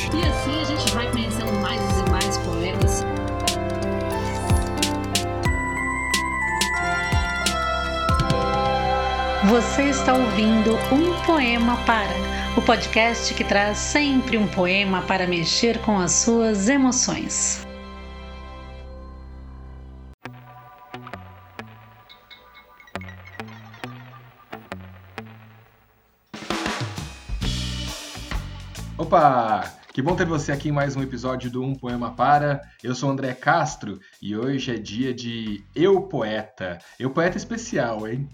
morte. E assim a gente vai conhecendo mais e mais poetas. Você está ouvindo Um Poema Para, o podcast que traz sempre um poema para mexer com as suas emoções. Opa! Que bom ter você aqui em mais um episódio do Um Poema Para. Eu sou André Castro e hoje é dia de Eu Poeta. Eu Poeta especial, hein?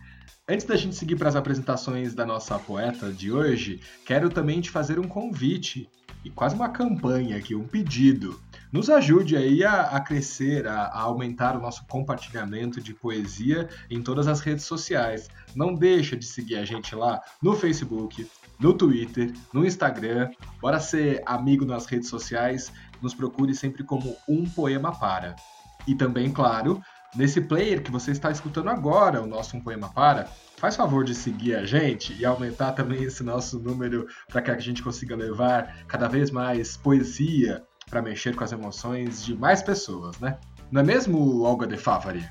Antes da gente seguir para as apresentações da nossa poeta de hoje, quero também te fazer um convite e quase uma campanha aqui, um pedido. Nos ajude aí a, a crescer, a, a, aumentar o nosso compartilhamento de poesia em todas as redes sociais. Não deixa de seguir a gente lá no Facebook, no Twitter, no Instagram. Bora ser amigo nas redes sociais. Nos procure sempre como Um Poema Para. E também, claro, nesse player que você está escutando agora, o nosso Um Poema Para, faz favor de seguir a gente e aumentar também esse nosso número para que a gente consiga levar cada vez mais poesia para mexer com as emoções de mais pessoas, né? Não é mesmo, Olga de Favari?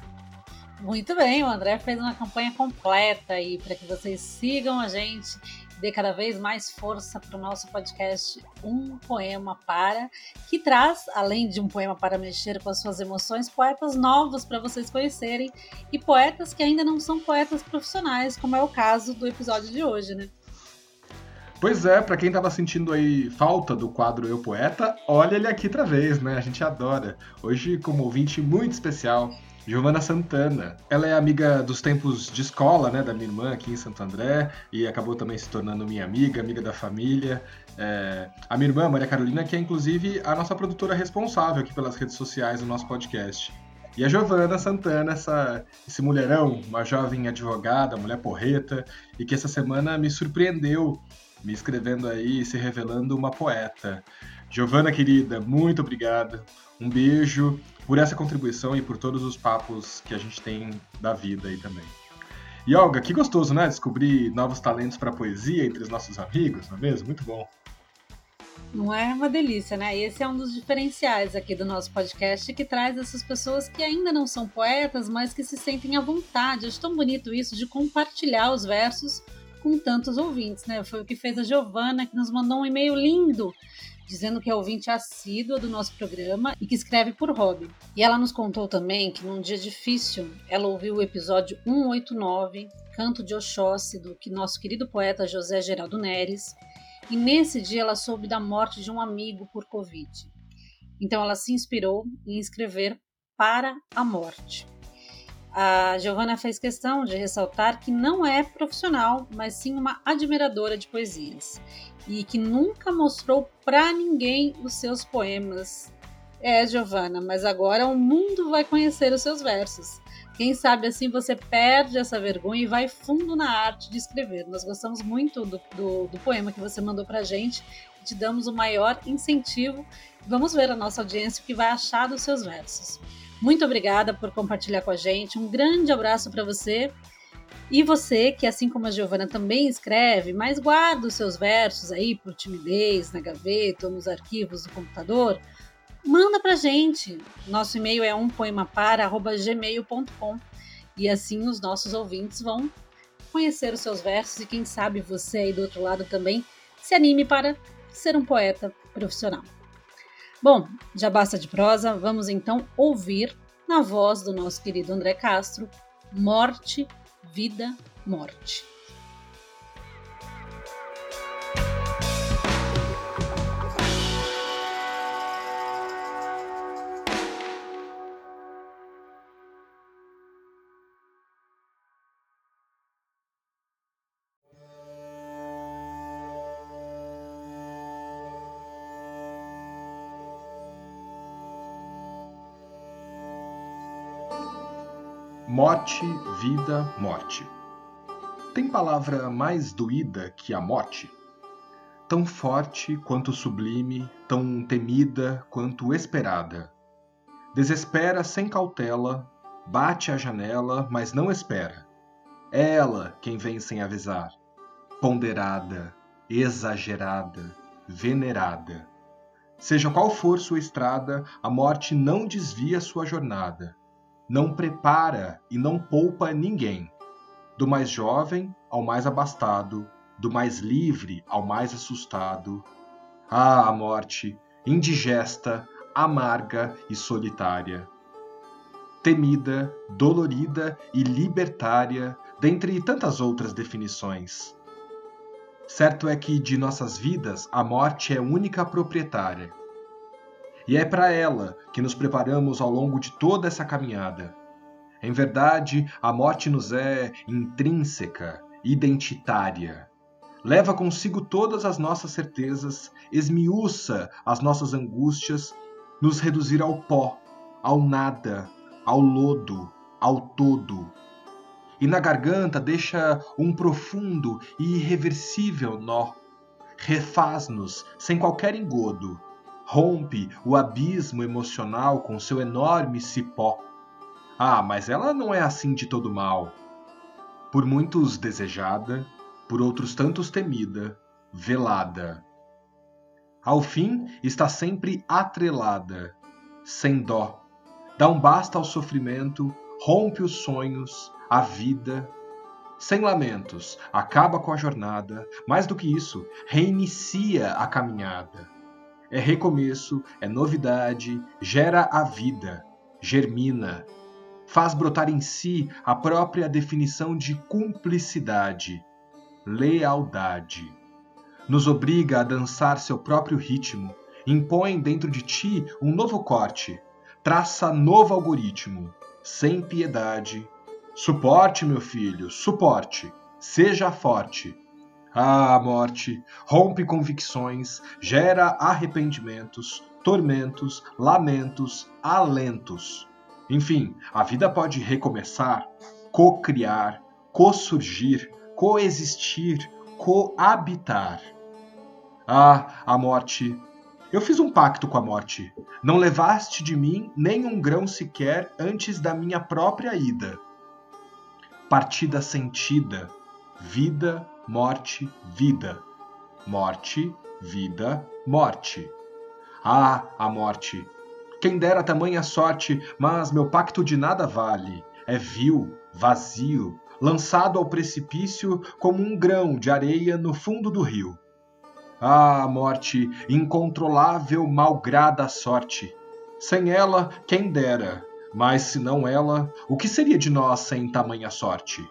Muito bem, o André fez uma campanha completa aí para que vocês sigam a gente dê cada vez mais força para o nosso podcast Um Poema Para, que traz, além de um poema para mexer com as suas emoções, poetas novos para vocês conhecerem e poetas que ainda não são poetas profissionais, como é o caso do episódio de hoje, né? Pois é, para quem estava sentindo aí falta do quadro Eu Poeta, olha ele aqui outra vez, né? A gente adora. Hoje, como ouvinte muito especial, Giovana Santana. Ela é amiga dos tempos de escola, né, da minha irmã aqui em Santo André, e acabou também se tornando minha amiga, amiga da família. É, a minha irmã, Maria Carolina, que é inclusive a nossa produtora responsável aqui pelas redes sociais do nosso podcast. E a Giovana Santana, essa, esse mulherão, uma jovem advogada, mulher porreta, e que essa semana me surpreendeu, me escrevendo aí, se revelando uma poeta. Giovana, querida, muito obrigada. Um beijo por essa contribuição e por todos os papos que a gente tem da vida aí também. E Olga, que gostoso, né? Descobrir novos talentos para poesia entre os nossos amigos, não é mesmo? Muito bom. Não é uma delícia, né? Esse é um dos diferenciais aqui do nosso podcast que traz essas pessoas que ainda não são poetas, mas que se sentem à vontade. Acho tão bonito isso de compartilhar os versos com tantos ouvintes, né? Foi o que fez a Giovana, que nos mandou um e-mail lindo dizendo que é ouvinte assídua do nosso programa e que escreve por hobby. E ela nos contou também que num dia difícil ela ouviu o episódio 189, Canto de Oxóssi, do nosso querido poeta José Geraldo Neres, e nesse dia ela soube da morte de um amigo por Covid. Então ela se inspirou em escrever Para a Morte. A Giovanna fez questão de ressaltar que não é profissional, mas sim uma admiradora de poesias e que nunca mostrou para ninguém os seus poemas. É, Giovana, mas agora o mundo vai conhecer os seus versos. Quem sabe assim você perde essa vergonha e vai fundo na arte de escrever. Nós gostamos muito do, do, do poema que você mandou para gente, te damos o maior incentivo. Vamos ver a nossa audiência o que vai achar dos seus versos. Muito obrigada por compartilhar com a gente. Um grande abraço para você e você, que assim como a Giovana também escreve, mas guarda os seus versos aí por timidez na gaveta ou nos arquivos do computador, manda pra gente. Nosso e-mail é umpoemapara@gmail.com e assim os nossos ouvintes vão conhecer os seus versos e quem sabe você aí do outro lado também se anime para ser um poeta profissional. Bom, já basta de prosa, vamos então ouvir na voz do nosso querido André Castro, Morte vida, morte. Morte, vida, morte. Tem palavra mais doída que a morte? Tão forte quanto sublime, tão temida quanto esperada. Desespera sem cautela, bate à janela, mas não espera. É ela quem vem sem avisar. Ponderada, exagerada, venerada. Seja qual for sua estrada, a morte não desvia sua jornada. Não prepara e não poupa ninguém. Do mais jovem ao mais abastado, do mais livre ao mais assustado. Ah, a morte, indigesta, amarga e solitária. Temida, dolorida e libertária, dentre tantas outras definições. Certo é que de nossas vidas a morte é única proprietária. E é para ela que nos preparamos ao longo de toda essa caminhada. Em verdade, a morte nos é intrínseca, identitária. Leva consigo todas as nossas certezas, esmiuça as nossas angústias, nos reduzir ao pó, ao nada, ao lodo, ao todo, e na garganta deixa um profundo e irreversível nó. Refaz-nos sem qualquer engodo, rompe o abismo emocional com seu enorme cipó. Ah, mas ela não é assim de todo mal. Por muitos desejada, por outros tantos temida, velada. Ao fim está sempre atrelada, sem dó. Dá um basta ao sofrimento, rompe os sonhos, a vida, sem lamentos, acaba com a jornada, mais do que isso, reinicia a caminhada. É recomeço, é novidade, gera a vida, germina, faz brotar em si a própria definição de cumplicidade, lealdade. Nos obriga a dançar seu próprio ritmo, impõe dentro de ti um novo corte, traça novo algoritmo, sem piedade, Suporte, meu filho, suporte. Seja forte. Ah, morte, rompe convicções, gera arrependimentos, tormentos, lamentos, alentos. Enfim, a vida pode recomeçar, co-criar, co-surgir, coexistir, coabitar. Ah, a morte. Eu fiz um pacto com a morte. Não levaste de mim nem um grão sequer antes da minha própria ida partida sentida, vida, morte, vida, morte, vida, morte. Ah, a morte! Quem dera tamanha sorte, mas meu pacto de nada vale. É vil, vazio, lançado ao precipício como um grão de areia no fundo do rio. Ah, morte, incontrolável malgrada a sorte. Sem ela, quem dera, mas se não ela, o que seria de nós sem tamanha sorte?